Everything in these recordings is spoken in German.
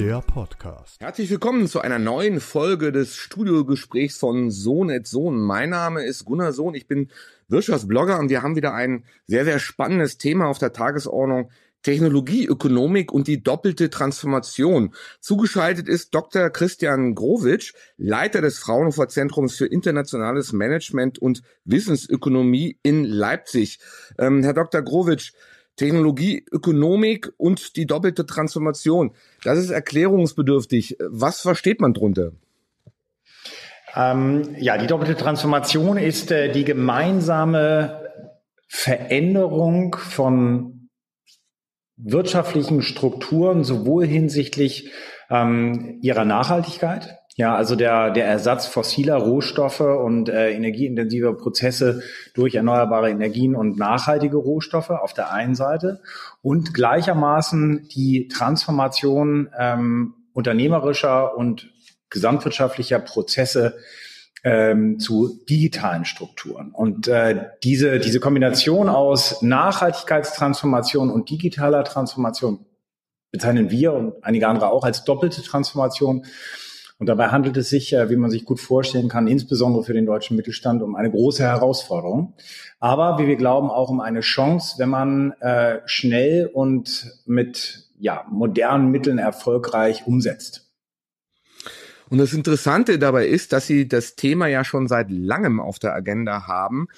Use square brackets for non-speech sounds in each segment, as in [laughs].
Der Podcast. Herzlich willkommen zu einer neuen Folge des Studiogesprächs von Sohn et Sohn. Mein Name ist Gunnar Sohn, ich bin Wirtschaftsblogger und wir haben wieder ein sehr, sehr spannendes Thema auf der Tagesordnung. Technologie, Ökonomik und die doppelte Transformation. Zugeschaltet ist Dr. Christian Growitsch, Leiter des Fraunhofer Zentrums für internationales Management und Wissensökonomie in Leipzig. Ähm, Herr Dr. Growitsch, Technologie, Ökonomik und die doppelte Transformation. Das ist erklärungsbedürftig. Was versteht man drunter? Ähm, ja, die doppelte Transformation ist äh, die gemeinsame Veränderung von wirtschaftlichen Strukturen, sowohl hinsichtlich ähm, ihrer Nachhaltigkeit, ja, also der, der Ersatz fossiler Rohstoffe und äh, energieintensiver Prozesse durch erneuerbare Energien und nachhaltige Rohstoffe auf der einen Seite und gleichermaßen die Transformation ähm, unternehmerischer und gesamtwirtschaftlicher Prozesse ähm, zu digitalen Strukturen. Und äh, diese, diese Kombination aus Nachhaltigkeitstransformation und digitaler Transformation bezeichnen wir und einige andere auch als doppelte Transformation. Und dabei handelt es sich, äh, wie man sich gut vorstellen kann, insbesondere für den deutschen Mittelstand um eine große Herausforderung. Aber wie wir glauben, auch um eine Chance, wenn man äh, schnell und mit ja, modernen Mitteln erfolgreich umsetzt. Und das Interessante dabei ist, dass Sie das Thema ja schon seit langem auf der Agenda haben.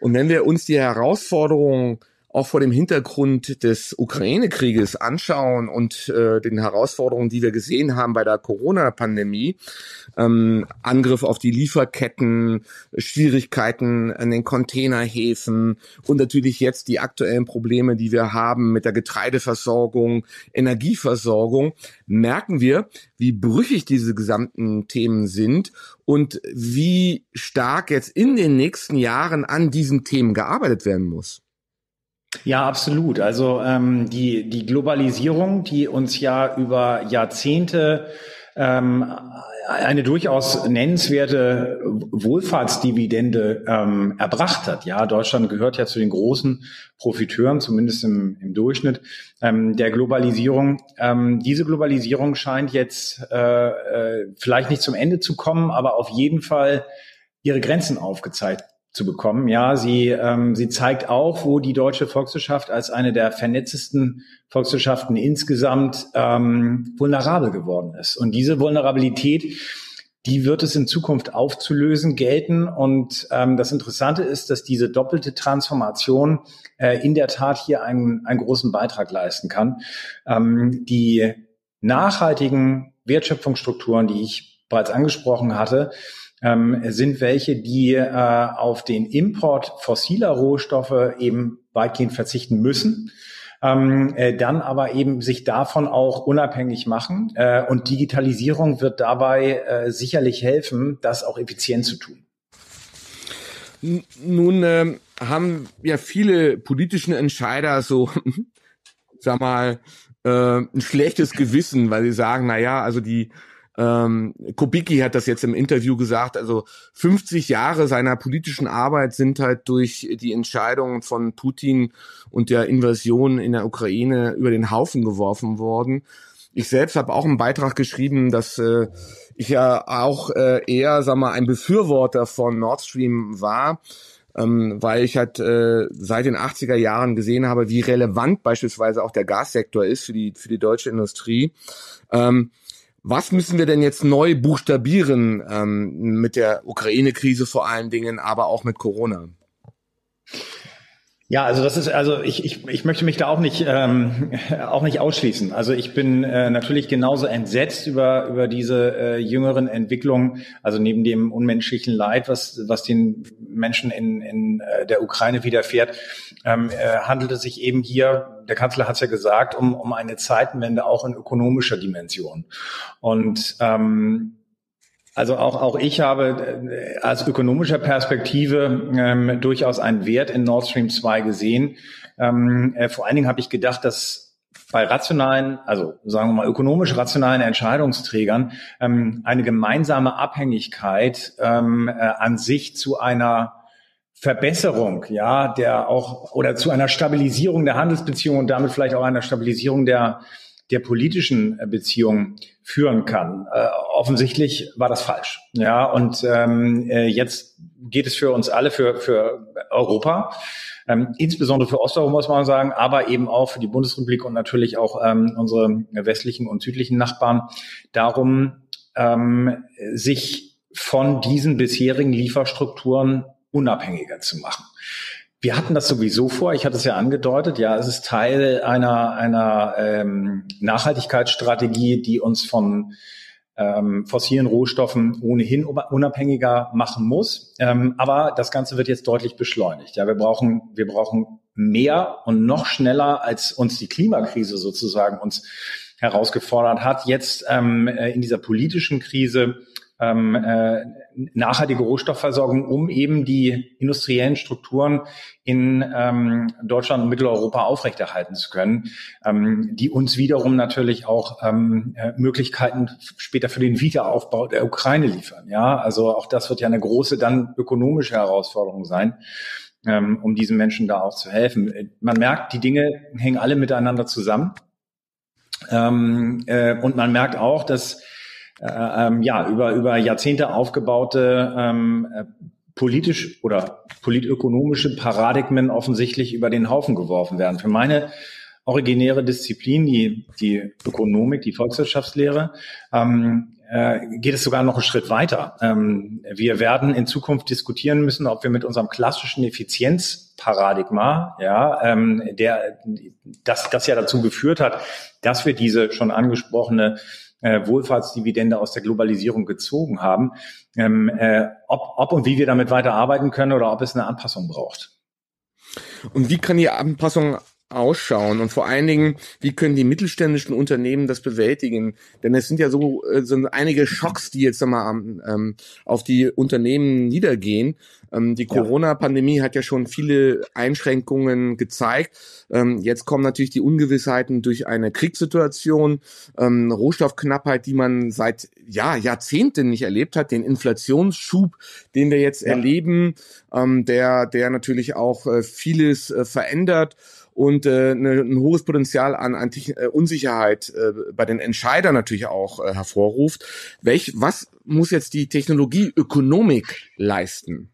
Und wenn wir uns die Herausforderungen auch vor dem Hintergrund des Ukraine-Krieges anschauen und äh, den Herausforderungen, die wir gesehen haben bei der Corona-Pandemie, ähm, Angriff auf die Lieferketten, Schwierigkeiten an den Containerhäfen und natürlich jetzt die aktuellen Probleme, die wir haben mit der Getreideversorgung, Energieversorgung, merken wir, wie brüchig diese gesamten Themen sind und wie stark jetzt in den nächsten Jahren an diesen Themen gearbeitet werden muss. Ja, absolut. Also ähm, die, die Globalisierung, die uns ja über Jahrzehnte ähm, eine durchaus nennenswerte Wohlfahrtsdividende ähm, erbracht hat. Ja, Deutschland gehört ja zu den großen Profiteuren, zumindest im, im Durchschnitt ähm, der Globalisierung. Ähm, diese Globalisierung scheint jetzt äh, äh, vielleicht nicht zum Ende zu kommen, aber auf jeden Fall ihre Grenzen aufgezeigt zu bekommen. Ja, sie, ähm, sie zeigt auch, wo die deutsche Volkswirtschaft als eine der vernetztesten Volkswirtschaften insgesamt ähm, vulnerabel geworden ist. Und diese Vulnerabilität, die wird es in Zukunft aufzulösen gelten. Und ähm, das Interessante ist, dass diese doppelte Transformation äh, in der Tat hier einen, einen großen Beitrag leisten kann. Ähm, die nachhaltigen Wertschöpfungsstrukturen, die ich bereits angesprochen hatte, ähm, sind welche, die äh, auf den Import fossiler Rohstoffe eben weitgehend verzichten müssen. Ähm, äh, dann aber eben sich davon auch unabhängig machen. Äh, und Digitalisierung wird dabei äh, sicherlich helfen, das auch effizient zu tun. Nun äh, haben ja viele politischen Entscheider so, [laughs] sag mal, äh, ein schlechtes Gewissen, weil sie sagen, na ja, also die ähm, Kubicki hat das jetzt im Interview gesagt, also 50 Jahre seiner politischen Arbeit sind halt durch die Entscheidungen von Putin und der Invasion in der Ukraine über den Haufen geworfen worden. Ich selbst habe auch einen Beitrag geschrieben, dass äh, ich ja auch äh, eher, sag mal, ein Befürworter von Nord Stream war, ähm, weil ich halt äh, seit den 80er Jahren gesehen habe, wie relevant beispielsweise auch der Gassektor ist für die für die deutsche Industrie. Ähm, was müssen wir denn jetzt neu buchstabieren ähm, mit der Ukraine-Krise vor allen Dingen, aber auch mit Corona? Ja, also das ist, also ich, ich, ich möchte mich da auch nicht, ähm, auch nicht ausschließen. Also ich bin äh, natürlich genauso entsetzt über, über diese äh, jüngeren Entwicklungen, also neben dem unmenschlichen Leid, was, was den Menschen in, in äh, der Ukraine widerfährt, ähm, äh, handelt es sich eben hier, der Kanzler hat es ja gesagt, um, um eine Zeitenwende auch in ökonomischer Dimension. Und ähm, also auch, auch ich habe äh, als ökonomischer Perspektive ähm, durchaus einen Wert in Nord Stream 2 gesehen. Ähm, äh, vor allen Dingen habe ich gedacht, dass bei rationalen, also sagen wir mal ökonomisch rationalen Entscheidungsträgern ähm, eine gemeinsame Abhängigkeit ähm, äh, an sich zu einer Verbesserung, ja, der auch oder zu einer Stabilisierung der Handelsbeziehungen und damit vielleicht auch einer Stabilisierung der der politischen Beziehungen führen kann. Äh, offensichtlich war das falsch. Ja, und ähm, äh, jetzt geht es für uns alle, für, für Europa, ähm, insbesondere für Osteuropa muss man sagen, aber eben auch für die Bundesrepublik und natürlich auch ähm, unsere westlichen und südlichen Nachbarn darum, ähm, sich von diesen bisherigen Lieferstrukturen unabhängiger zu machen. Wir hatten das sowieso vor, ich hatte es ja angedeutet, ja, es ist Teil einer, einer ähm, Nachhaltigkeitsstrategie, die uns von ähm, fossilen Rohstoffen ohnehin unabhängiger machen muss. Ähm, aber das Ganze wird jetzt deutlich beschleunigt. Ja, wir brauchen, wir brauchen mehr und noch schneller, als uns die Klimakrise sozusagen uns herausgefordert hat, jetzt ähm, äh, in dieser politischen Krise ähm, äh, nachhaltige Rohstoffversorgung, um eben die industriellen Strukturen in ähm, Deutschland und Mitteleuropa aufrechterhalten zu können, ähm, die uns wiederum natürlich auch ähm, äh, Möglichkeiten später für den Wiederaufbau der Ukraine liefern. Ja, also auch das wird ja eine große dann ökonomische Herausforderung sein ähm, um diesen Menschen da auch zu helfen. Man merkt, die Dinge hängen alle miteinander zusammen. Ähm, äh, und man merkt auch, dass ähm, ja, über, über Jahrzehnte aufgebaute ähm, äh, politisch oder politökonomische Paradigmen offensichtlich über den Haufen geworfen werden. Für meine originäre Disziplin, die, die Ökonomik, die Volkswirtschaftslehre, ähm, äh, geht es sogar noch einen Schritt weiter. Ähm, wir werden in Zukunft diskutieren müssen, ob wir mit unserem klassischen Effizienzparadigma, ja, ähm, der das, das ja dazu geführt hat, dass wir diese schon angesprochene äh, Wohlfahrtsdividende aus der Globalisierung gezogen haben, ähm, äh, ob, ob und wie wir damit weiter können oder ob es eine Anpassung braucht. Und wie kann die Anpassung ausschauen und vor allen Dingen, wie können die mittelständischen Unternehmen das bewältigen? Denn es sind ja so, äh, so einige Schocks, die jetzt einmal ähm, auf die Unternehmen niedergehen. Ähm, die Corona-Pandemie hat ja schon viele Einschränkungen gezeigt. Ähm, jetzt kommen natürlich die Ungewissheiten durch eine Kriegssituation, ähm, Rohstoffknappheit, die man seit ja, Jahrzehnten nicht erlebt hat, den Inflationsschub, den wir jetzt ja. erleben, ähm, der, der natürlich auch äh, vieles äh, verändert und äh, ne, ein hohes Potenzial an, an äh, Unsicherheit äh, bei den Entscheidern natürlich auch äh, hervorruft. Welch, was muss jetzt die Technologieökonomik leisten?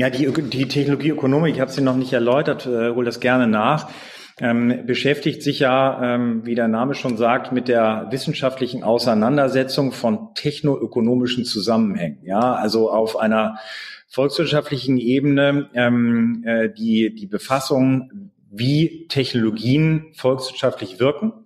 Ja, die, die Technologieökonomik, ich habe sie noch nicht erläutert, äh, hol das gerne nach. Ähm, beschäftigt sich ja, ähm, wie der Name schon sagt, mit der wissenschaftlichen Auseinandersetzung von technoökonomischen Zusammenhängen. Ja, also auf einer volkswirtschaftlichen Ebene ähm, äh, die die Befassung wie Technologien volkswirtschaftlich wirken.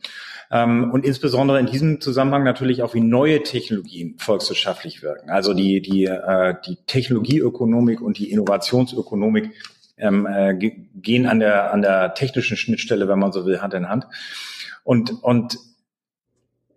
Ähm, und insbesondere in diesem Zusammenhang natürlich auch, wie neue Technologien volkswirtschaftlich wirken. Also die, die, äh, die Technologieökonomik und die Innovationsökonomik ähm, äh, gehen an der, an der technischen Schnittstelle, wenn man so will, Hand in Hand. Und, und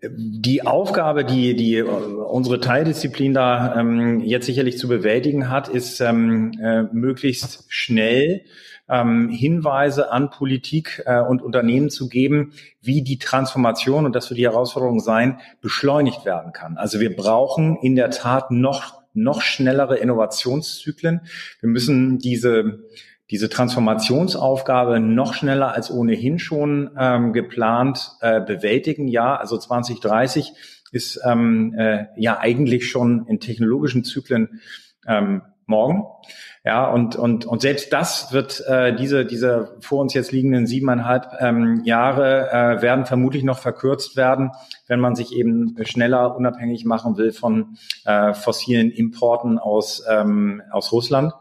die Aufgabe, die, die unsere Teildisziplin da ähm, jetzt sicherlich zu bewältigen hat, ist ähm, äh, möglichst schnell ähm, Hinweise an Politik äh, und Unternehmen zu geben, wie die Transformation, und das wird die Herausforderung sein, beschleunigt werden kann. Also wir brauchen in der Tat noch, noch schnellere Innovationszyklen. Wir müssen diese diese Transformationsaufgabe noch schneller als ohnehin schon ähm, geplant äh, bewältigen. Ja, also 2030 ist ähm, äh, ja eigentlich schon in technologischen Zyklen ähm, morgen. Ja, und, und, und selbst das wird äh, diese, diese vor uns jetzt liegenden siebeneinhalb ähm, Jahre äh, werden vermutlich noch verkürzt werden, wenn man sich eben schneller unabhängig machen will von äh, fossilen Importen aus, ähm, aus Russland.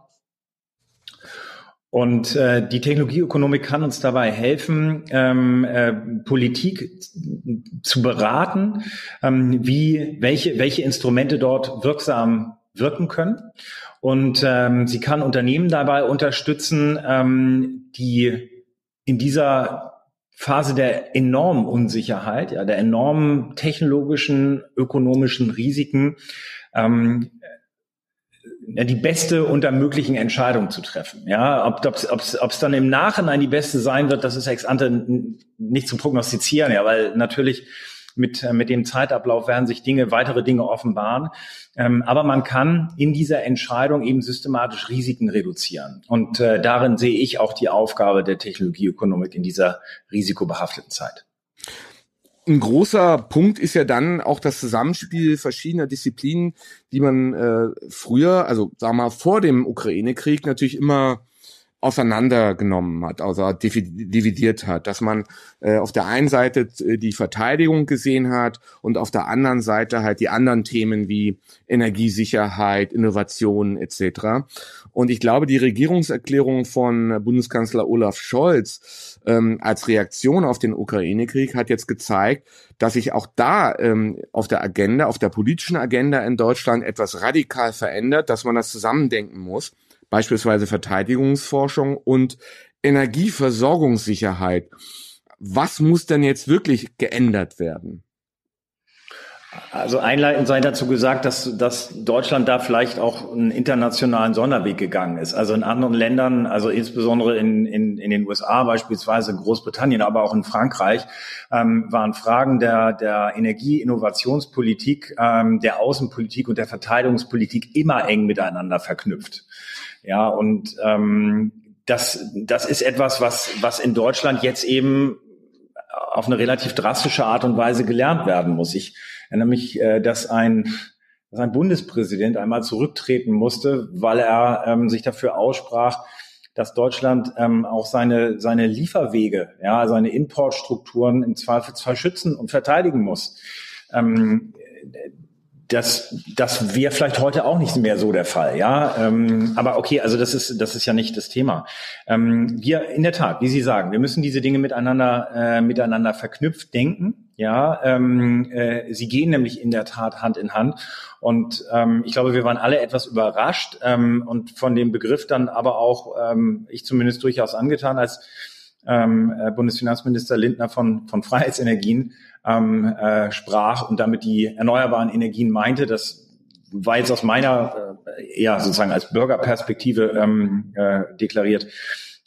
Und äh, die Technologieökonomik kann uns dabei helfen, ähm, äh, Politik zu beraten, ähm, wie welche welche Instrumente dort wirksam wirken können. Und ähm, sie kann Unternehmen dabei unterstützen, ähm, die in dieser Phase der enormen Unsicherheit, ja, der enormen technologischen, ökonomischen Risiken, ähm, die beste unter möglichen Entscheidungen zu treffen. Ja, ob es ob's, ob's dann im Nachhinein die beste sein wird, das ist ex ante nicht zu prognostizieren, ja, weil natürlich mit, äh, mit dem Zeitablauf werden sich Dinge, weitere Dinge offenbaren. Ähm, aber man kann in dieser Entscheidung eben systematisch Risiken reduzieren. Und äh, darin sehe ich auch die Aufgabe der Technologieökonomik in dieser risikobehafteten Zeit. ein großer Punkt ist ja dann auch das Zusammenspiel verschiedener Disziplinen, die man äh, früher, also sagen wir mal vor dem Ukraine-Krieg natürlich immer auseinandergenommen hat, also dividiert hat, dass man äh, auf der einen Seite äh, die Verteidigung gesehen hat und auf der anderen Seite halt die anderen Themen wie Energiesicherheit, Innovation etc. Und ich glaube, die Regierungserklärung von Bundeskanzler Olaf Scholz ähm, als Reaktion auf den Ukraine-Krieg hat jetzt gezeigt, dass sich auch da ähm, auf der Agenda, auf der politischen Agenda in Deutschland etwas radikal verändert, dass man das zusammendenken muss beispielsweise Verteidigungsforschung und Energieversorgungssicherheit. Was muss denn jetzt wirklich geändert werden? Also einleitend sei dazu gesagt, dass, dass Deutschland da vielleicht auch einen internationalen Sonderweg gegangen ist. Also in anderen Ländern, also insbesondere in, in, in den USA beispielsweise, Großbritannien, aber auch in Frankreich, ähm, waren Fragen der, der Energieinnovationspolitik, ähm, der Außenpolitik und der Verteidigungspolitik immer eng miteinander verknüpft. Ja, und ähm, das, das ist etwas, was, was in Deutschland jetzt eben auf eine relativ drastische Art und Weise gelernt werden muss. Ich erinnere mich, äh, dass ein, dass ein Bundespräsident einmal zurücktreten musste, weil er ähm, sich dafür aussprach, dass Deutschland ähm, auch seine, seine Lieferwege, ja, seine Importstrukturen im Zweifelsfall schützen und verteidigen muss. Ähm, das, das wäre vielleicht heute auch nicht mehr so der Fall, ja. Ähm, aber okay, also das ist, das ist ja nicht das Thema. Ähm, wir, in der Tat, wie Sie sagen, wir müssen diese Dinge miteinander, äh, miteinander verknüpft denken, ja. Ähm, äh, sie gehen nämlich in der Tat Hand in Hand. Und ähm, ich glaube, wir waren alle etwas überrascht ähm, und von dem Begriff dann aber auch, ähm, ich zumindest durchaus angetan, als ähm, äh, Bundesfinanzminister Lindner von, von Freiheitsenergien ähm, äh, sprach und damit die erneuerbaren Energien meinte. Das war jetzt aus meiner, äh, ja sozusagen als Bürgerperspektive ähm, äh, deklariert,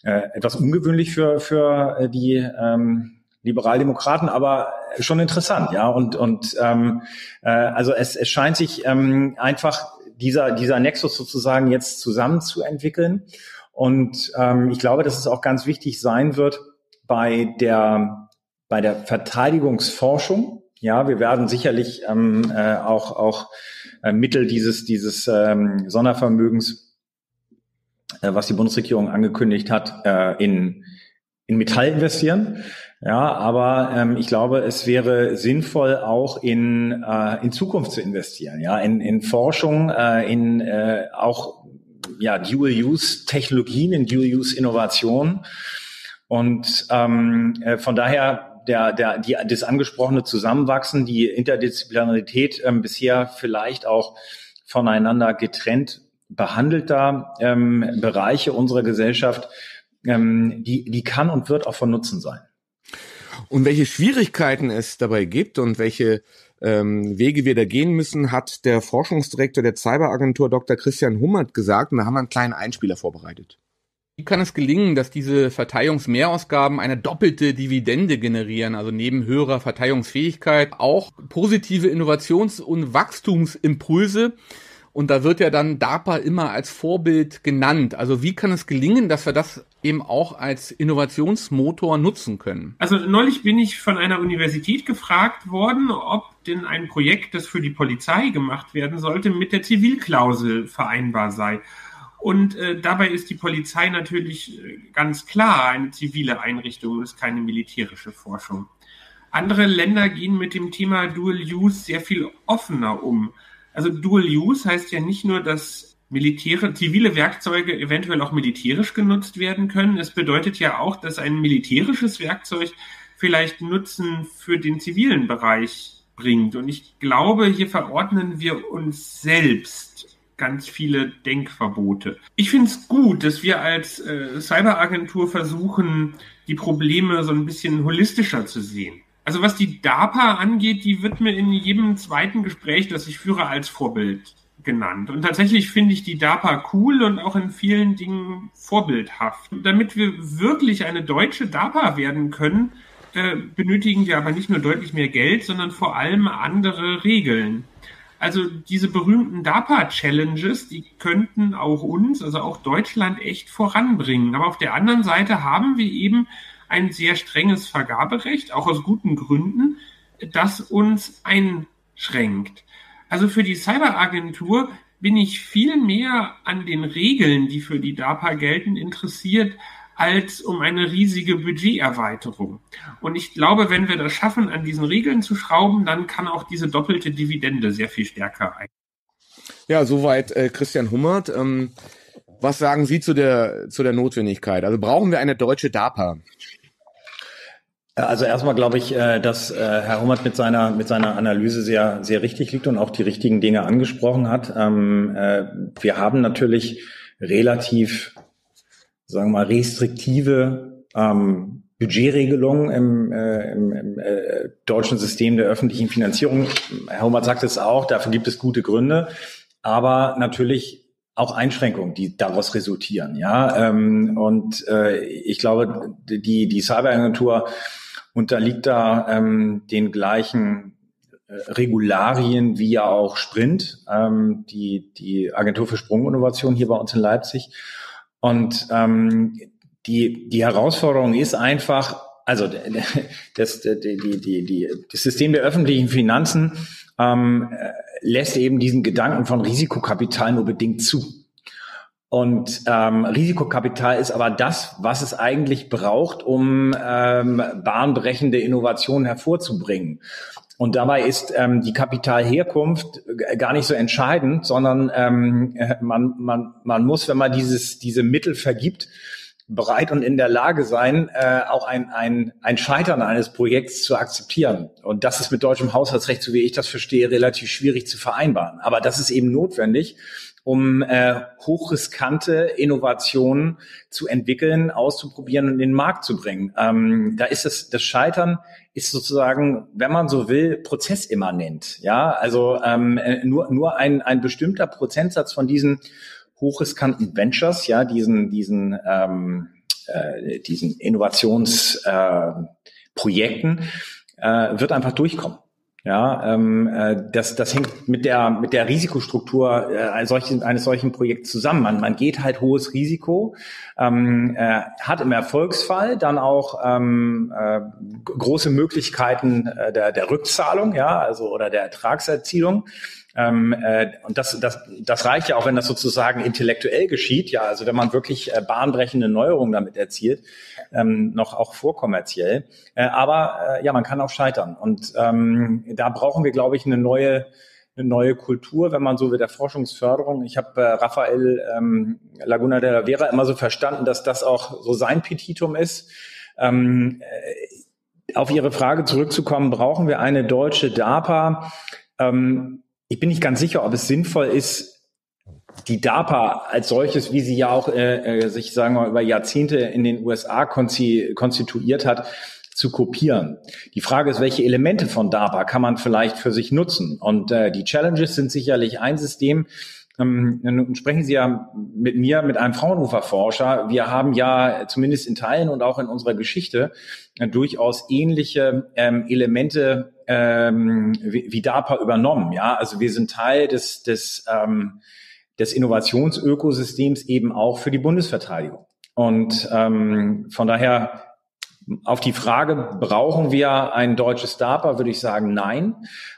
äh, etwas ungewöhnlich für, für äh, die ähm, Liberaldemokraten, aber schon interessant, ja. Und, und ähm, äh, also es, es scheint sich ähm, einfach dieser, dieser Nexus sozusagen jetzt zusammenzuentwickeln. Und ähm, ich glaube, dass es auch ganz wichtig sein wird bei der bei der Verteidigungsforschung. Ja, wir werden sicherlich ähm, äh, auch, auch äh, Mittel dieses, dieses ähm, Sondervermögens, äh, was die Bundesregierung angekündigt hat, äh, in, in Metall investieren. Ja, aber ähm, ich glaube, es wäre sinnvoll, auch in, äh, in Zukunft zu investieren, ja, in, in Forschung, äh, in äh, auch ja, Dual-Use-Technologien, in Dual-Use-Innovationen. Und ähm, äh, von daher der, der, die, das angesprochene Zusammenwachsen, die Interdisziplinarität ähm, bisher vielleicht auch voneinander getrennt behandelter ähm, Bereiche unserer Gesellschaft, ähm, die, die kann und wird auch von Nutzen sein. Und welche Schwierigkeiten es dabei gibt und welche ähm, Wege wir da gehen müssen, hat der Forschungsdirektor der Cyberagentur Dr. Christian Hummert gesagt. Und da haben wir einen kleinen Einspieler vorbereitet. Wie kann es gelingen, dass diese Verteidigungsmehrausgaben eine doppelte Dividende generieren, also neben höherer Verteidigungsfähigkeit auch positive Innovations- und Wachstumsimpulse? Und da wird ja dann DARPA immer als Vorbild genannt. Also wie kann es gelingen, dass wir das eben auch als Innovationsmotor nutzen können? Also neulich bin ich von einer Universität gefragt worden, ob denn ein Projekt, das für die Polizei gemacht werden sollte, mit der Zivilklausel vereinbar sei. Und äh, dabei ist die Polizei natürlich äh, ganz klar eine zivile Einrichtung, ist keine militärische Forschung. Andere Länder gehen mit dem Thema Dual Use sehr viel offener um. Also Dual Use heißt ja nicht nur, dass militäre, zivile Werkzeuge eventuell auch militärisch genutzt werden können. Es bedeutet ja auch, dass ein militärisches Werkzeug vielleicht Nutzen für den zivilen Bereich bringt. Und ich glaube, hier verordnen wir uns selbst ganz viele Denkverbote. Ich finde es gut, dass wir als äh, Cyberagentur versuchen, die Probleme so ein bisschen holistischer zu sehen. Also was die DARPA angeht, die wird mir in jedem zweiten Gespräch, das ich führe, als Vorbild genannt. Und tatsächlich finde ich die DARPA cool und auch in vielen Dingen vorbildhaft. Damit wir wirklich eine deutsche DARPA werden können, äh, benötigen wir aber nicht nur deutlich mehr Geld, sondern vor allem andere Regeln. Also diese berühmten DARPA-Challenges, die könnten auch uns, also auch Deutschland, echt voranbringen. Aber auf der anderen Seite haben wir eben ein sehr strenges Vergaberecht, auch aus guten Gründen. das uns einschränkt. Also für die Cyberagentur bin ich viel mehr an den Regeln, die für die DARPA gelten, interessiert, als um eine riesige Budgeterweiterung. Und ich glaube, wenn wir das schaffen, an diesen Regeln zu schrauben, dann kann auch diese doppelte Dividende sehr viel stärker ein. Ja, soweit äh, Christian Hummert. Ähm, was sagen Sie zu der, zu der Notwendigkeit? Also brauchen wir eine deutsche DARPA? Also erstmal glaube ich, äh, dass äh, Herr Hummert mit seiner mit seiner Analyse sehr sehr richtig liegt und auch die richtigen Dinge angesprochen hat. Ähm, äh, wir haben natürlich relativ, sagen wir mal, restriktive ähm, Budgetregelungen im, äh, im, im äh, deutschen System der öffentlichen Finanzierung. Herr Hummert sagt es auch, dafür gibt es gute Gründe, aber natürlich auch Einschränkungen, die daraus resultieren. Ja, ähm, und äh, ich glaube, die die Cyberagentur unterliegt da ähm, den gleichen äh, Regularien wie ja auch Sprint, ähm, die, die Agentur für Sprunginnovation hier bei uns in Leipzig. Und ähm, die, die Herausforderung ist einfach, also das, die, die, die, die, das System der öffentlichen Finanzen ähm, lässt eben diesen Gedanken von Risikokapital nur bedingt zu. Und ähm, Risikokapital ist aber das, was es eigentlich braucht, um ähm, bahnbrechende Innovationen hervorzubringen. Und dabei ist ähm, die Kapitalherkunft gar nicht so entscheidend, sondern ähm, man, man, man muss, wenn man dieses, diese Mittel vergibt, bereit und in der Lage sein, äh, auch ein, ein, ein Scheitern eines Projekts zu akzeptieren. Und das ist mit deutschem Haushaltsrecht, so wie ich das verstehe, relativ schwierig zu vereinbaren. Aber das ist eben notwendig, um äh, hochriskante Innovationen zu entwickeln, auszuprobieren und in den Markt zu bringen. Ähm, da ist es, das Scheitern ist sozusagen, wenn man so will, prozessimmanent. Ja, also ähm, äh, nur, nur ein, ein bestimmter Prozentsatz von diesen hochriskanten Ventures, ja, diesen, diesen, ähm, äh, diesen Innovationsprojekten, äh, äh, wird einfach durchkommen. Ja, ähm, äh, das, das hängt mit der, mit der Risikostruktur äh, eines, solchen, eines solchen Projekts zusammen. Man, man geht halt hohes Risiko, ähm, äh, hat im Erfolgsfall dann auch ähm, äh, große Möglichkeiten äh, der, der Rückzahlung, ja, also oder der Ertragserzielung. Ähm, äh, und das, das, das reicht ja auch, wenn das sozusagen intellektuell geschieht, ja, also wenn man wirklich äh, bahnbrechende Neuerungen damit erzielt, ähm, noch auch vorkommerziell. Äh, aber äh, ja, man kann auch scheitern. Und ähm, da brauchen wir, glaube ich, eine neue eine neue Kultur, wenn man so will, der Forschungsförderung. Ich habe äh, Raphael ähm, Laguna de la Vera immer so verstanden, dass das auch so sein Petitum ist. Ähm, äh, auf Ihre Frage zurückzukommen, brauchen wir eine deutsche DARPA? Ähm, ich bin nicht ganz sicher, ob es sinnvoll ist, die DARPA als solches, wie sie ja auch äh, äh, sich sagen wir über Jahrzehnte in den USA konstituiert hat, zu kopieren. Die Frage ist, welche Elemente von DARPA kann man vielleicht für sich nutzen? Und äh, die Challenges sind sicherlich ein System. Ähm, sprechen Sie ja mit mir, mit einem Fraunhofer-Forscher. Wir haben ja zumindest in Teilen und auch in unserer Geschichte äh, durchaus ähnliche ähm, Elemente ähm, wie, wie DARPA übernommen. Ja, also wir sind Teil des, des, ähm, des Innovationsökosystems eben auch für die Bundesverteidigung. Und ähm, von daher auf die Frage, brauchen wir ein deutsches DARPA, würde ich sagen, nein.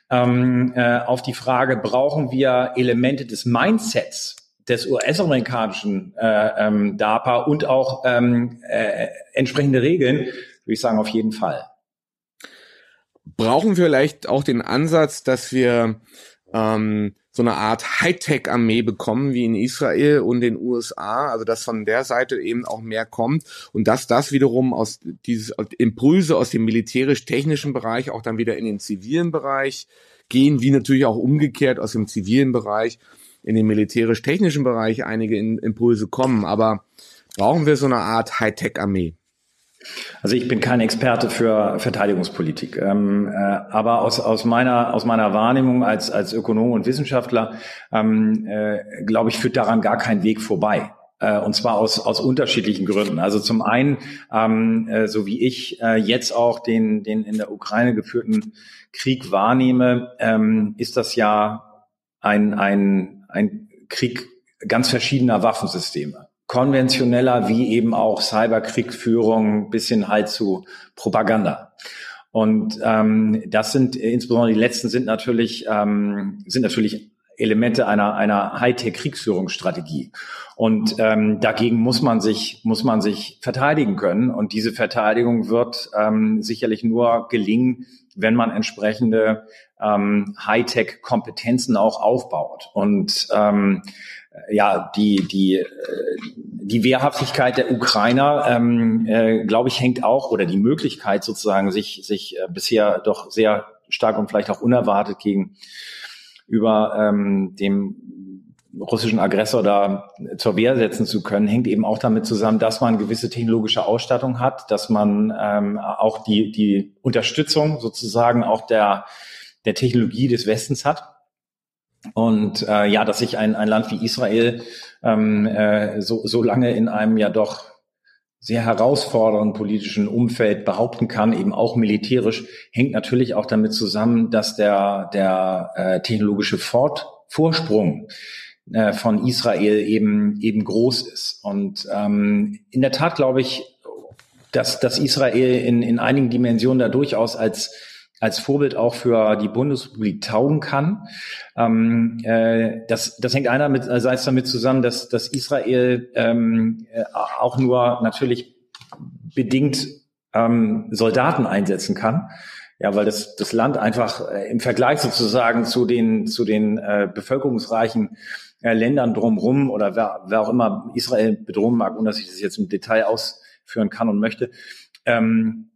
Ähm, äh, auf die Frage, brauchen wir Elemente des Mindsets des US-amerikanischen äh, ähm, DARPA und auch ähm, äh, entsprechende Regeln, würde ich sagen, auf jeden Fall brauchen wir vielleicht auch den Ansatz, dass wir ähm, so eine Art Hightech-Armee bekommen wie in Israel und den USA, also dass von der Seite eben auch mehr kommt und dass das wiederum aus dieses Impulse aus dem militärisch-technischen Bereich auch dann wieder in den zivilen Bereich gehen, wie natürlich auch umgekehrt aus dem zivilen Bereich in den militärisch-technischen Bereich einige Impulse kommen. Aber brauchen wir so eine Art Hightech-Armee? Also ich bin kein Experte für Verteidigungspolitik, ähm, äh, aber aus, aus, meiner, aus meiner Wahrnehmung als, als Ökonom und Wissenschaftler ähm, äh, glaube ich, führt daran gar kein Weg vorbei. Äh, und zwar aus, aus unterschiedlichen Gründen. Also zum einen, ähm, äh, so wie ich äh, jetzt auch den, den in der Ukraine geführten Krieg wahrnehme, ähm, ist das ja ein, ein, ein Krieg ganz verschiedener Waffensysteme konventioneller wie eben auch Cyberkriegführung bis hin halt zu Propaganda. Und ähm, das sind insbesondere die letzten sind natürlich ähm, sind natürlich Elemente einer einer Hightech-Kriegsführungsstrategie. Und ähm, dagegen muss man sich muss man sich verteidigen können. Und diese Verteidigung wird ähm, sicherlich nur gelingen, wenn man entsprechende ähm, Hightech-Kompetenzen auch aufbaut. Und ähm, ja, die, die, äh, die Wehrhaftigkeit der Ukrainer, ähm, äh, glaube ich, hängt auch, oder die Möglichkeit sozusagen, sich, sich äh, bisher doch sehr stark und vielleicht auch unerwartet gegen über ähm, dem russischen Aggressor da zur Wehr setzen zu können, hängt eben auch damit zusammen, dass man gewisse technologische Ausstattung hat, dass man ähm, auch die, die Unterstützung sozusagen auch der, der Technologie des Westens hat. Und äh, ja, dass sich ein, ein Land wie Israel ähm, äh, so, so lange in einem ja doch sehr herausfordernden politischen Umfeld behaupten kann, eben auch militärisch, hängt natürlich auch damit zusammen, dass der, der äh, technologische Fort Vorsprung äh, von Israel eben, eben groß ist. Und ähm, in der Tat glaube ich, dass, dass Israel in, in einigen Dimensionen da durchaus als als Vorbild auch für die Bundesrepublik taugen kann. Ähm, äh, das, das hängt einerseits damit zusammen, dass, dass Israel ähm, äh, auch nur natürlich bedingt ähm, Soldaten einsetzen kann. Ja, weil das, das Land einfach äh, im Vergleich sozusagen zu den, zu den äh, bevölkerungsreichen äh, Ländern drumherum oder wer, wer auch immer Israel bedrohen mag, ohne dass ich das jetzt im Detail ausführen kann und möchte, ähm,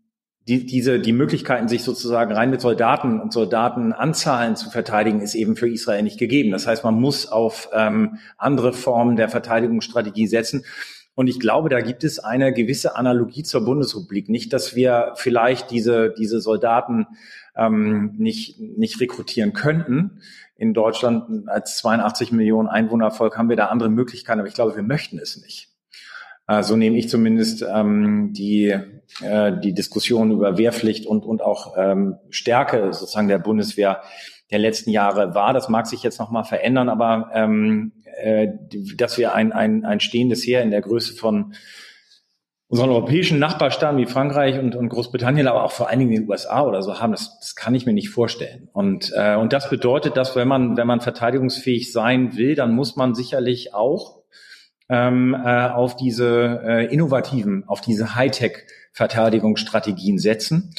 die, diese, die Möglichkeiten, sich sozusagen rein mit Soldaten und Soldatenanzahlen zu verteidigen, ist eben für Israel nicht gegeben. Das heißt, man muss auf ähm, andere Formen der Verteidigungsstrategie setzen. Und ich glaube, da gibt es eine gewisse Analogie zur Bundesrepublik. Nicht, dass wir vielleicht diese, diese Soldaten ähm, nicht, nicht rekrutieren könnten. In Deutschland als 82 Millionen Einwohnervolk haben wir da andere Möglichkeiten, aber ich glaube, wir möchten es nicht. Äh, so nehme ich zumindest ähm, die, äh, die Diskussion über Wehrpflicht und, und auch ähm, Stärke sozusagen der Bundeswehr der letzten Jahre wahr. Das mag sich jetzt nochmal verändern, aber ähm, äh, dass wir ein, ein, ein stehendes Heer in der Größe von unseren europäischen Nachbarstaaten wie Frankreich und, und Großbritannien, aber auch vor allen Dingen den USA oder so haben, das, das kann ich mir nicht vorstellen. Und, äh, und das bedeutet, dass wenn man, wenn man verteidigungsfähig sein will, dann muss man sicherlich auch ähm, äh, auf diese äh, innovativen, auf diese Hightech-Verteidigungsstrategien setzen.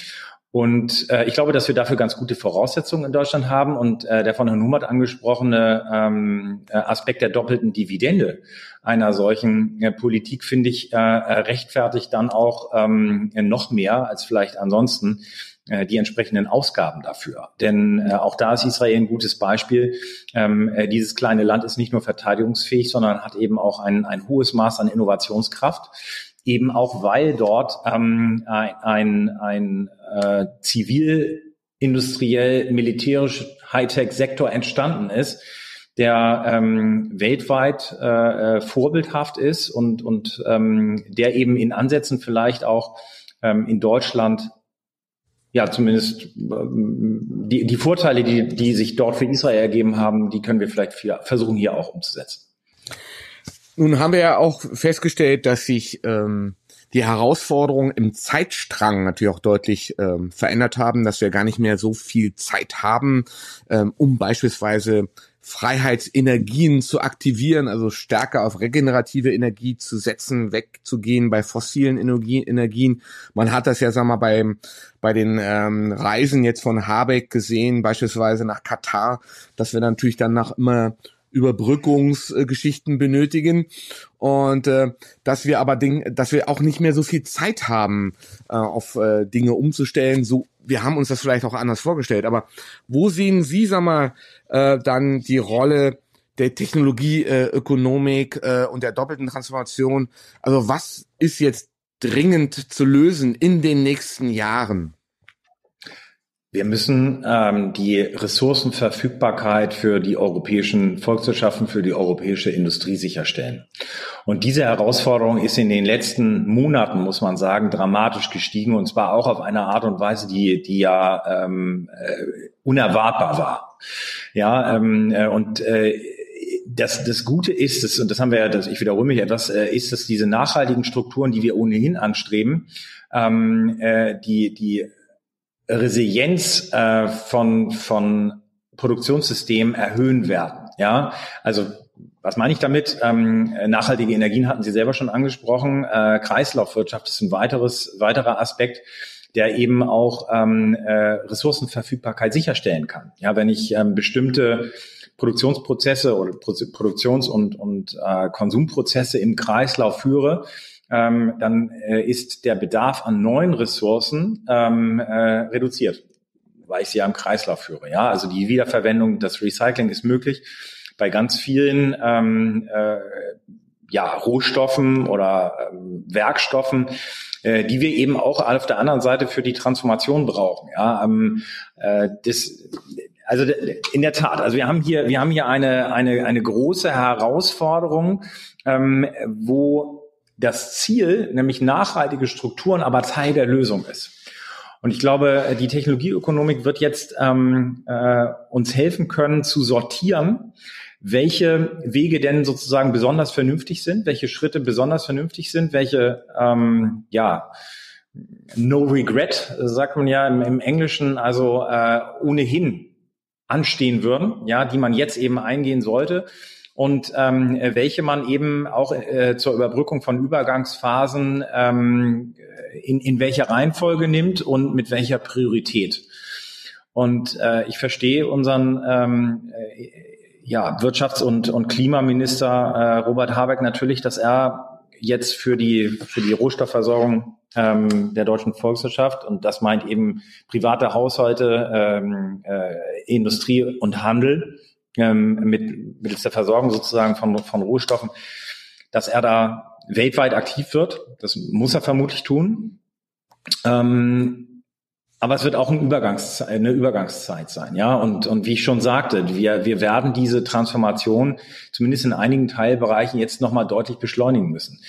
Und äh, ich glaube, dass wir dafür ganz gute Voraussetzungen in Deutschland haben. Und äh, der von Herrn Hummert angesprochene ähm, äh, Aspekt der doppelten Dividende einer solchen äh, Politik, finde ich, äh, rechtfertigt dann auch ähm, noch mehr als vielleicht ansonsten äh, die entsprechenden Ausgaben dafür. Denn äh, auch da ist Israel ein gutes Beispiel. Ähm, äh, dieses kleine Land ist nicht nur verteidigungsfähig, sondern hat eben auch ein, ein hohes Maß an Innovationskraft. Eben auch, weil dort ähm, ein, ein, äh, zivil, industriell, militärisch Hightech-Sektor entstanden ist, der ähm, weltweit äh, vorbildhaft ist und, und ähm, der eben in Ansätzen vielleicht auch ähm, in Deutschland ja, zumindest ähm, die, die Vorteile, die, die sich dort für Israel ergeben haben, die können wir vielleicht versuchen hier auch umzusetzen. Nun haben wir ja auch festgestellt, dass sich ähm, die Herausforderungen im Zeitstrang natürlich auch deutlich ähm, verändert haben, dass wir gar nicht mehr so viel Zeit haben, ähm, um beispielsweise Freiheitsenergien zu aktivieren, also stärker auf regenerative Energie zu setzen, wegzugehen bei fossilen Energie, Energien. Man hat das ja, sag mal, beim, bei den ähm, Reisen jetzt von Habeck gesehen, beispielsweise nach Katar, dass wir natürlich dann nach immer Überbrückungsgeschichten benötigen und äh, dass wir aber Ding, dass wir auch nicht mehr so viel Zeit haben, äh, auf äh, Dinge umzustellen. So, wir haben uns das vielleicht auch anders vorgestellt. Aber wo sehen Sie, sag mal, äh, dann die Rolle der Technologieökonomik äh, äh, und der doppelten Transformation? Also was ist jetzt dringend zu lösen in den nächsten Jahren? Wir müssen ähm, die Ressourcenverfügbarkeit für die europäischen Volkswirtschaften, für die europäische Industrie sicherstellen. Und diese Herausforderung ist in den letzten Monaten, muss man sagen, dramatisch gestiegen und zwar auch auf eine Art und Weise, die, die ja ähm, äh, unerwartbar war. Ja, ähm, äh, und äh, das, das Gute ist, das, und das haben wir ja, das, ich wiederhole mich etwas, äh, ist, dass diese nachhaltigen Strukturen, die wir ohnehin anstreben, ähm, äh, die, die Resilienz äh, von, von Produktionssystemen erhöhen werden. Ja, also was meine ich damit? Ähm, nachhaltige Energien hatten Sie selber schon angesprochen. Äh, Kreislaufwirtschaft ist ein weiteres, weiterer Aspekt, der eben auch ähm, äh, Ressourcenverfügbarkeit sicherstellen kann. Ja, wenn ich ähm, bestimmte Produktionsprozesse oder Produktions- und, und äh, Konsumprozesse im Kreislauf führe, ähm, dann äh, ist der Bedarf an neuen Ressourcen ähm, äh, reduziert, weil ich sie ja im Kreislauf führe. Ja, also die Wiederverwendung, das Recycling ist möglich bei ganz vielen ähm, äh, ja, Rohstoffen oder ähm, Werkstoffen, äh, die wir eben auch auf der anderen Seite für die Transformation brauchen. Ja, ähm, äh, das, also in der Tat, also wir haben hier, wir haben hier eine eine eine große Herausforderung, ähm, wo das Ziel, nämlich nachhaltige Strukturen, aber Teil der Lösung ist. Und ich glaube, die Technologieökonomik wird jetzt ähm, äh, uns helfen können zu sortieren, welche Wege denn sozusagen besonders vernünftig sind, welche Schritte besonders vernünftig sind, welche ähm, ja No Regret sagt man ja im, im Englischen, also äh, ohnehin anstehen würden, ja, die man jetzt eben eingehen sollte und ähm, welche man eben auch äh, zur Überbrückung von Übergangsphasen ähm, in, in welcher Reihenfolge nimmt und mit welcher Priorität. Und äh, ich verstehe unseren ähm, äh, ja, Wirtschafts- und, und Klimaminister äh, Robert Habeck natürlich, dass er jetzt für die, für die Rohstoffversorgung ähm, der deutschen Volkswirtschaft, und das meint eben private Haushalte, ähm, äh, Industrie und Handel, ähm, mit, mittels der Versorgung sozusagen von, von Rohstoffen, dass er da weltweit aktiv wird. Das muss er vermutlich tun. Ähm, aber es wird auch ein Übergangs, eine Übergangszeit sein, ja. Und, und wie ich schon sagte, wir, wir werden diese Transformation zumindest in einigen Teilbereichen jetzt nochmal deutlich beschleunigen müssen.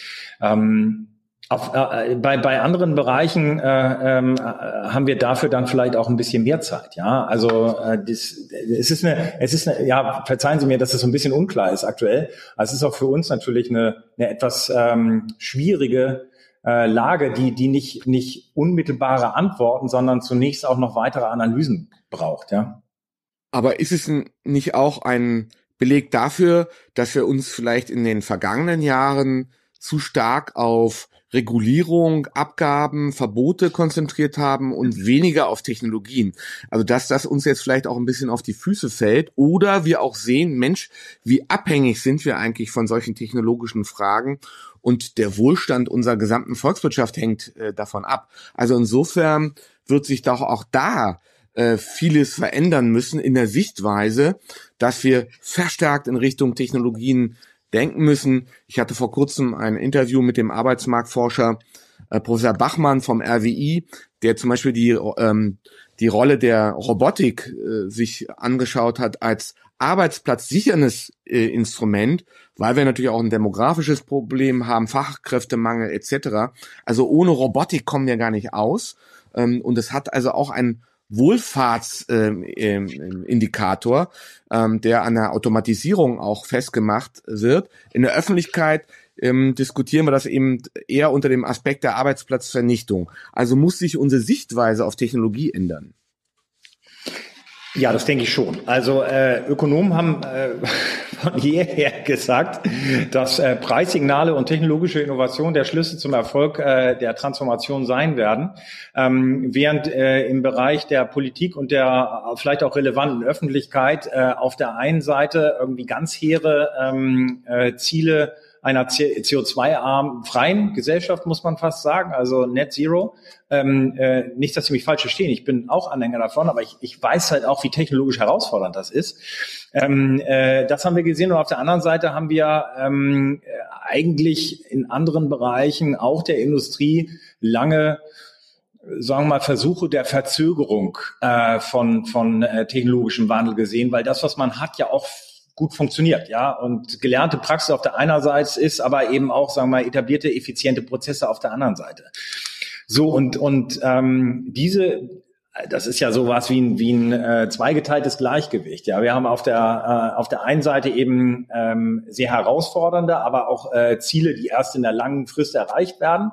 Ähm, auf, äh, bei, bei anderen Bereichen äh, äh, haben wir dafür dann vielleicht auch ein bisschen mehr Zeit. Ja, also äh, das, es ist eine, es ist eine, ja, verzeihen Sie mir, dass das so ein bisschen unklar ist aktuell. Also es ist auch für uns natürlich eine, eine etwas ähm, schwierige äh, Lage, die, die nicht, nicht unmittelbare Antworten, sondern zunächst auch noch weitere Analysen braucht, ja. Aber ist es nicht auch ein Beleg dafür, dass wir uns vielleicht in den vergangenen Jahren zu stark auf Regulierung, Abgaben, Verbote konzentriert haben und weniger auf Technologien. Also dass das uns jetzt vielleicht auch ein bisschen auf die Füße fällt oder wir auch sehen, Mensch, wie abhängig sind wir eigentlich von solchen technologischen Fragen und der Wohlstand unserer gesamten Volkswirtschaft hängt äh, davon ab. Also insofern wird sich doch auch da äh, vieles verändern müssen in der Sichtweise, dass wir verstärkt in Richtung Technologien denken müssen. Ich hatte vor kurzem ein Interview mit dem Arbeitsmarktforscher äh, Professor Bachmann vom RWI, der zum Beispiel die, ähm, die Rolle der Robotik äh, sich angeschaut hat als arbeitsplatzsicherndes äh, Instrument, weil wir natürlich auch ein demografisches Problem haben, Fachkräftemangel etc. Also ohne Robotik kommen wir gar nicht aus. Ähm, und es hat also auch einen Wohlfahrtsindikator, ähm, der an der Automatisierung auch festgemacht wird. In der Öffentlichkeit ähm, diskutieren wir das eben eher unter dem Aspekt der Arbeitsplatzvernichtung. Also muss sich unsere Sichtweise auf Technologie ändern. Ja, das denke ich schon. Also äh, Ökonomen haben äh, [laughs] von jeher gesagt, dass äh, Preissignale und technologische Innovation der Schlüssel zum Erfolg äh, der Transformation sein werden, ähm, während äh, im Bereich der Politik und der vielleicht auch relevanten Öffentlichkeit äh, auf der einen Seite irgendwie ganz hehre ähm, äh, Ziele einer CO2-armen, freien Gesellschaft, muss man fast sagen, also Net Zero. Ähm, äh, nicht, dass Sie mich falsch verstehen, ich bin auch Anhänger davon, aber ich, ich weiß halt auch, wie technologisch herausfordernd das ist. Ähm, äh, das haben wir gesehen und auf der anderen Seite haben wir ähm, eigentlich in anderen Bereichen, auch der Industrie, lange sagen wir mal, Versuche der Verzögerung äh, von, von äh, technologischem Wandel gesehen, weil das, was man hat, ja auch gut funktioniert, ja. Und gelernte Praxis auf der einen Seite ist, aber eben auch, sagen wir mal, etablierte, effiziente Prozesse auf der anderen Seite. So, und, und ähm, diese, das ist ja sowas wie ein, wie ein äh, zweigeteiltes Gleichgewicht. Ja, wir haben auf der äh, auf der einen Seite eben ähm, sehr herausfordernde, aber auch äh, Ziele, die erst in der langen Frist erreicht werden.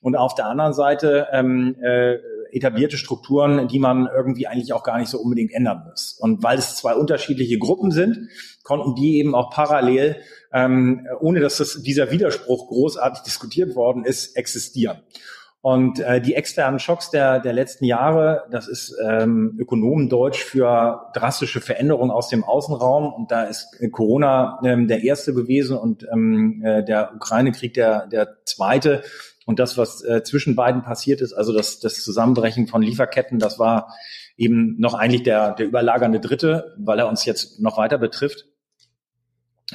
Und auf der anderen Seite ähm, äh, etablierte Strukturen, die man irgendwie eigentlich auch gar nicht so unbedingt ändern muss. Und weil es zwei unterschiedliche Gruppen sind, konnten die eben auch parallel, ähm, ohne dass das, dieser Widerspruch großartig diskutiert worden ist, existieren. Und äh, die externen Schocks der, der letzten Jahre, das ist ähm, Ökonomendeutsch für drastische Veränderungen aus dem Außenraum. Und da ist Corona ähm, der erste gewesen und ähm, äh, der Ukraine-Krieg der, der zweite. Und das, was äh, zwischen beiden passiert ist, also das, das Zusammenbrechen von Lieferketten, das war eben noch eigentlich der, der überlagernde Dritte, weil er uns jetzt noch weiter betrifft.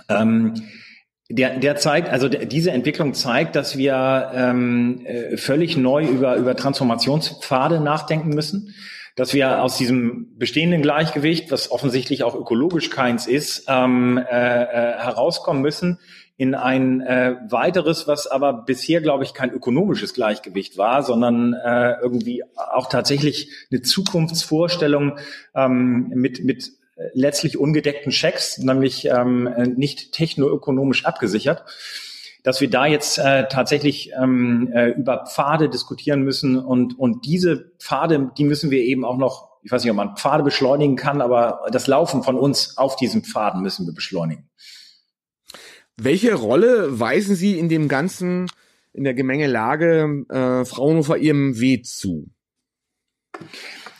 Ähm, der, der zeigt, also der, diese Entwicklung zeigt, dass wir ähm, äh, völlig neu über, über Transformationspfade nachdenken müssen, dass wir aus diesem bestehenden Gleichgewicht, was offensichtlich auch ökologisch keins ist, ähm, äh, äh, herauskommen müssen in ein äh, weiteres, was aber bisher, glaube ich, kein ökonomisches Gleichgewicht war, sondern äh, irgendwie auch tatsächlich eine Zukunftsvorstellung ähm, mit, mit letztlich ungedeckten Schecks, nämlich ähm, nicht technoökonomisch abgesichert, dass wir da jetzt äh, tatsächlich ähm, äh, über Pfade diskutieren müssen und, und diese Pfade, die müssen wir eben auch noch, ich weiß nicht, ob man Pfade beschleunigen kann, aber das Laufen von uns auf diesen Pfaden müssen wir beschleunigen. Welche Rolle weisen Sie in dem ganzen, in der Gemengelage äh, Fraunhofer IMW zu?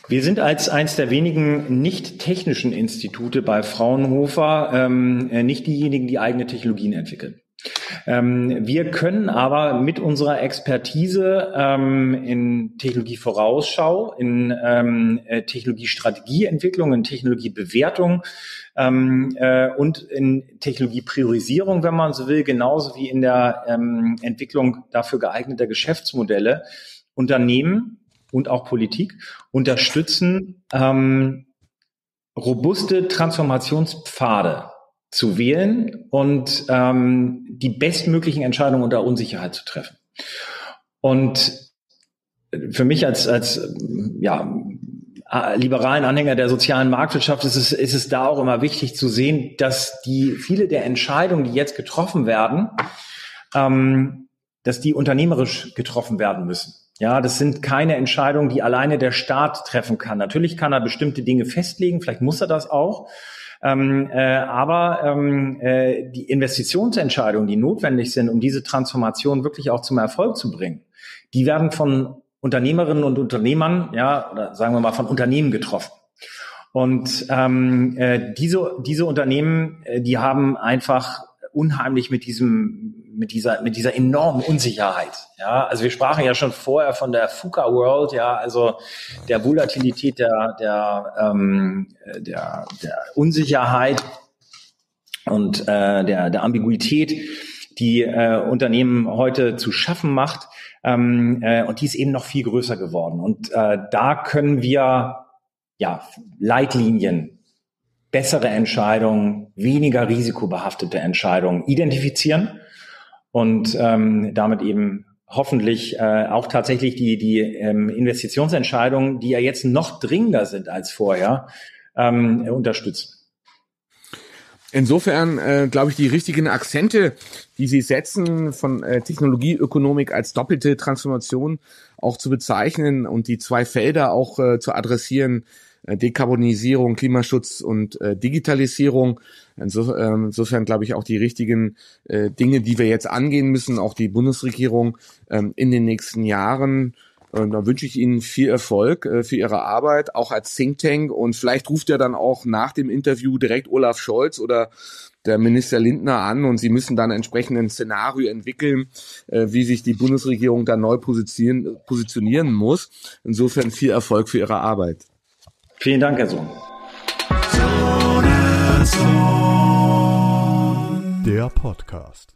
Wir sind als eines der wenigen nicht technischen Institute bei Fraunhofer ähm, äh, nicht diejenigen, die eigene Technologien entwickeln. Ähm, wir können aber mit unserer Expertise ähm, in Technologievorausschau, in ähm, äh, Technologiestrategieentwicklung, in Technologiebewertung ähm, äh, und in Technologiepriorisierung, wenn man so will, genauso wie in der ähm, Entwicklung dafür geeigneter Geschäftsmodelle Unternehmen und auch Politik unterstützen, ähm, robuste Transformationspfade zu wählen und ähm, die bestmöglichen Entscheidungen unter Unsicherheit zu treffen. Und für mich als, als ja, liberalen Anhänger der sozialen Marktwirtschaft ist es, ist es da auch immer wichtig zu sehen, dass die viele der Entscheidungen, die jetzt getroffen werden, ähm, dass die unternehmerisch getroffen werden müssen. Ja, das sind keine Entscheidungen, die alleine der Staat treffen kann. Natürlich kann er bestimmte Dinge festlegen, vielleicht muss er das auch. Ähm, äh, aber ähm, äh, die Investitionsentscheidungen, die notwendig sind, um diese Transformation wirklich auch zum Erfolg zu bringen, die werden von Unternehmerinnen und Unternehmern, ja, oder sagen wir mal von Unternehmen getroffen. Und ähm, äh, diese, diese Unternehmen, äh, die haben einfach unheimlich mit diesem, mit dieser, mit dieser enormen Unsicherheit. Ja, also wir sprachen ja schon vorher von der FUCA World, ja, also der Volatilität, der, der, ähm, der, der Unsicherheit und äh, der, der Ambiguität, die äh, Unternehmen heute zu schaffen macht. Ähm, äh, und die ist eben noch viel größer geworden. Und äh, da können wir ja Leitlinien bessere Entscheidungen, weniger risikobehaftete Entscheidungen identifizieren und ähm, damit eben hoffentlich äh, auch tatsächlich die, die ähm, Investitionsentscheidungen, die ja jetzt noch dringender sind als vorher, ähm, unterstützen. Insofern äh, glaube ich, die richtigen Akzente, die Sie setzen, von äh, Technologieökonomik als doppelte Transformation auch zu bezeichnen und die zwei Felder auch äh, zu adressieren, Dekarbonisierung, Klimaschutz und äh, Digitalisierung. Inso, äh, insofern glaube ich auch die richtigen äh, Dinge, die wir jetzt angehen müssen, auch die Bundesregierung äh, in den nächsten Jahren. Und da wünsche ich Ihnen viel Erfolg äh, für Ihre Arbeit, auch als Think Tank. Und vielleicht ruft ja dann auch nach dem Interview direkt Olaf Scholz oder der Minister Lindner an und Sie müssen dann entsprechend ein Szenario entwickeln, äh, wie sich die Bundesregierung dann neu positionieren, positionieren muss. Insofern viel Erfolg für Ihre Arbeit. Vielen Dank, Herr Sohn. Der Podcast.